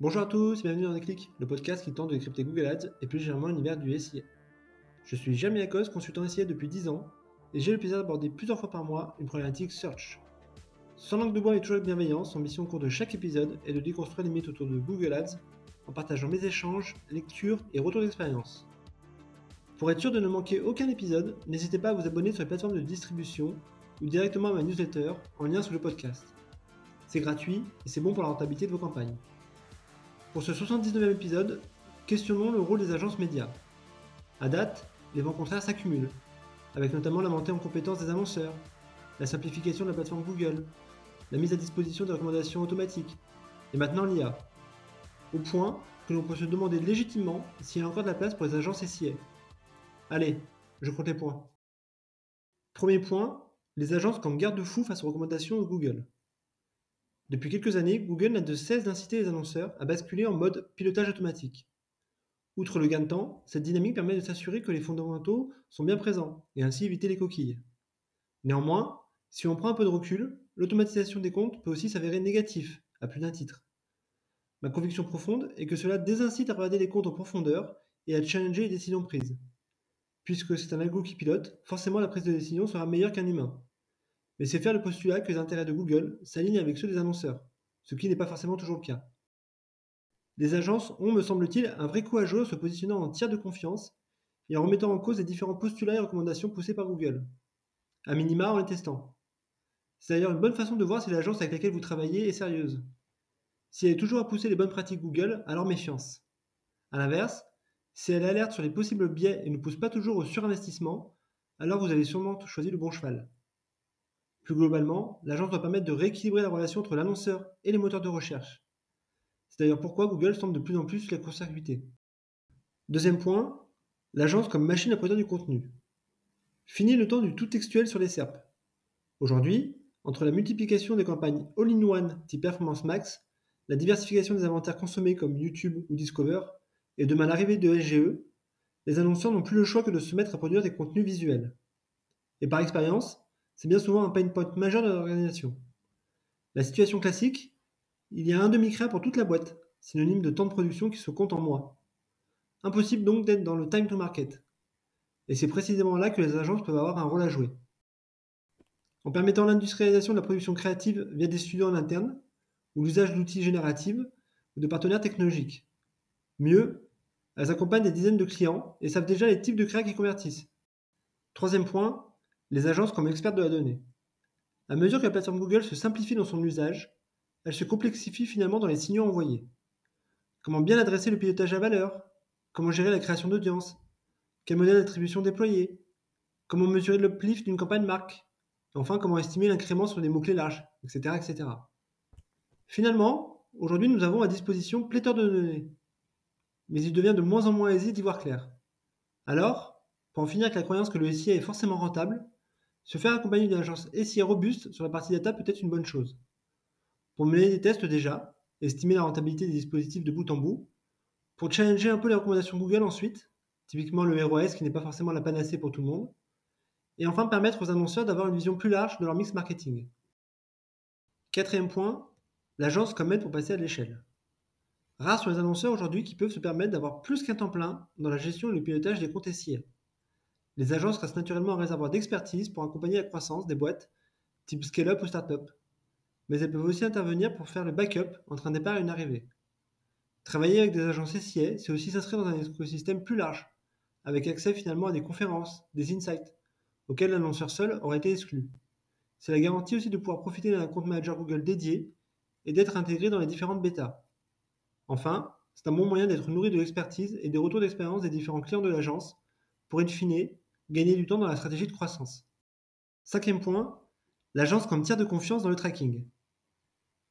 Bonjour à tous et bienvenue dans Déclic, le podcast qui tente de décrypter Google Ads et plus généralement l'univers du SIA. Je suis Jamie Lacoste, consultant SIA depuis 10 ans et j'ai le plaisir d'aborder plusieurs fois par mois une problématique search. Sans langue de bois et toujours avec bienveillance, son mission au cours de chaque épisode est de déconstruire les mythes autour de Google Ads en partageant mes échanges, lectures et retours d'expérience. Pour être sûr de ne manquer aucun épisode, n'hésitez pas à vous abonner sur les plateformes de distribution ou directement à ma newsletter en lien sous le podcast. C'est gratuit et c'est bon pour la rentabilité de vos campagnes. Pour ce 79e épisode, questionnons le rôle des agences médias. À date, les vents contraires s'accumulent, avec notamment la montée en compétence des annonceurs, la simplification de la plateforme Google, la mise à disposition des recommandations automatiques, et maintenant l'IA. Au point que l'on peut se demander légitimement s'il y a encore de la place pour les agences SIA. Allez, je compte les points. Premier point, les agences comme garde-fou face aux recommandations de Google. Depuis quelques années, Google n'a de cesse d'inciter les annonceurs à basculer en mode pilotage automatique. Outre le gain de temps, cette dynamique permet de s'assurer que les fondamentaux sont bien présents et ainsi éviter les coquilles. Néanmoins, si on prend un peu de recul, l'automatisation des comptes peut aussi s'avérer négatif à plus d'un titre. Ma conviction profonde est que cela désincite à regarder les comptes en profondeur et à challenger les décisions prises. Puisque c'est un algo qui pilote, forcément la prise de décision sera meilleure qu'un humain mais c'est faire le postulat que les intérêts de Google s'alignent avec ceux des annonceurs, ce qui n'est pas forcément toujours le cas. Les agences ont, me semble-t-il, un vrai coup à jouer en se positionnant en tiers de confiance et en remettant en cause les différents postulats et recommandations poussés par Google, à minima en les testant. C'est d'ailleurs une bonne façon de voir si l'agence avec laquelle vous travaillez est sérieuse. Si elle est toujours à pousser les bonnes pratiques Google, alors méfiance. A l'inverse, si elle alerte sur les possibles biais et ne pousse pas toujours au surinvestissement, alors vous avez sûrement choisi le bon cheval. Plus globalement, l'agence doit permettre de rééquilibrer la relation entre l'annonceur et les moteurs de recherche. C'est d'ailleurs pourquoi Google semble de plus en plus la court-circuiter. Deuxième point, l'agence comme machine à produire du contenu. Fini le temps du tout textuel sur les SERP. Aujourd'hui, entre la multiplication des campagnes all-in-one type Performance Max, la diversification des inventaires consommés comme YouTube ou Discover, et demain l'arrivée de SGE, les annonceurs n'ont plus le choix que de se mettre à produire des contenus visuels. Et par expérience, c'est bien souvent un pain point majeur de l'organisation. La situation classique, il y a un demi-créa pour toute la boîte, synonyme de temps de production qui se compte en mois. Impossible donc d'être dans le time to market. Et c'est précisément là que les agences peuvent avoir un rôle à jouer. En permettant l'industrialisation de la production créative via des studios en interne, ou l'usage d'outils génératifs ou de partenaires technologiques. Mieux, elles accompagnent des dizaines de clients et savent déjà les types de créa qui convertissent. Troisième point, les agences comme expertes de la donnée. À mesure que la plateforme Google se simplifie dans son usage, elle se complexifie finalement dans les signaux envoyés. Comment bien adresser le pilotage à valeur? Comment gérer la création d'audience? Quel modèle d'attribution déployer? Comment mesurer l'uplift d'une campagne marque? Enfin, comment estimer l'incrément sur des mots-clés larges, etc., etc. Finalement, aujourd'hui, nous avons à disposition pléthore de données. Mais il devient de moins en moins aisé d'y voir clair. Alors, pour en finir avec la croyance que le SIA est forcément rentable, se faire accompagner d'une agence SIA robuste sur la partie data peut être une bonne chose. Pour mener des tests déjà, estimer la rentabilité des dispositifs de bout en bout, pour challenger un peu les recommandations Google ensuite, typiquement le ROS qui n'est pas forcément la panacée pour tout le monde, et enfin permettre aux annonceurs d'avoir une vision plus large de leur mix marketing. Quatrième point, l'agence comme aide pour passer à l'échelle. Rares sont les annonceurs aujourd'hui qui peuvent se permettre d'avoir plus qu'un temps plein dans la gestion et le pilotage des comptes SIA. Les agences restent naturellement un réservoir d'expertise pour accompagner la croissance des boîtes type scale-up ou start-up. Mais elles peuvent aussi intervenir pour faire le backup entre un départ et une arrivée. Travailler avec des agences SIA, c'est aussi s'inscrire dans un écosystème plus large, avec accès finalement à des conférences, des insights, auxquels l'annonceur seul aurait été exclu. C'est la garantie aussi de pouvoir profiter d'un compte manager Google dédié et d'être intégré dans les différentes bêtas. Enfin, c'est un bon moyen d'être nourri de l'expertise et des retours d'expérience des différents clients de l'agence pour, in fine, gagner du temps dans la stratégie de croissance. Cinquième point, l'agence comme tiers de confiance dans le tracking.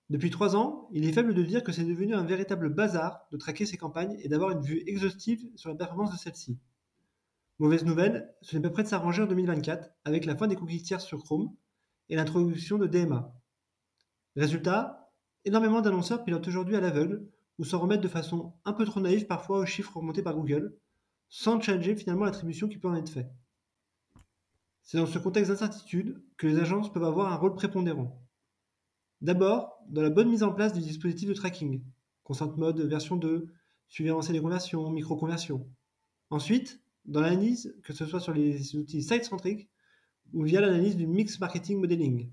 Depuis trois ans, il est faible de dire que c'est devenu un véritable bazar de traquer ses campagnes et d'avoir une vue exhaustive sur la performance de celles-ci. Mauvaise nouvelle, ce n'est pas prêt de s'arranger en 2024 avec la fin des cookies tiers sur Chrome et l'introduction de DMA. Résultat, énormément d'annonceurs pilotent aujourd'hui à l'aveugle ou s'en remettent de façon un peu trop naïve parfois aux chiffres remontés par Google, sans challenger finalement l'attribution qui peut en être faite. C'est dans ce contexte d'incertitude que les agences peuvent avoir un rôle prépondérant. D'abord, dans la bonne mise en place du dispositif de tracking, consent mode version 2, suivi avancé des conversions, micro-conversions. Ensuite, dans l'analyse, que ce soit sur les outils site-centriques ou via l'analyse du mix marketing modeling.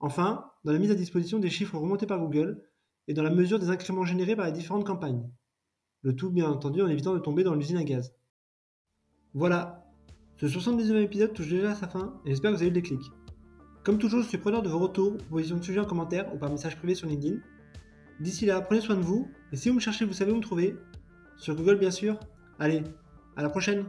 Enfin, dans la mise à disposition des chiffres remontés par Google et dans la mesure des incréments générés par les différentes campagnes. Le tout, bien entendu, en évitant de tomber dans l'usine à gaz. Voilà, ce 79e épisode touche déjà à sa fin et j'espère que vous avez eu le déclic. Comme toujours, je suis preneur de vos retours, propositions de sujets en commentaire ou par message privé sur LinkedIn. D'ici là, prenez soin de vous et si vous me cherchez, vous savez où me trouver. Sur Google, bien sûr. Allez, à la prochaine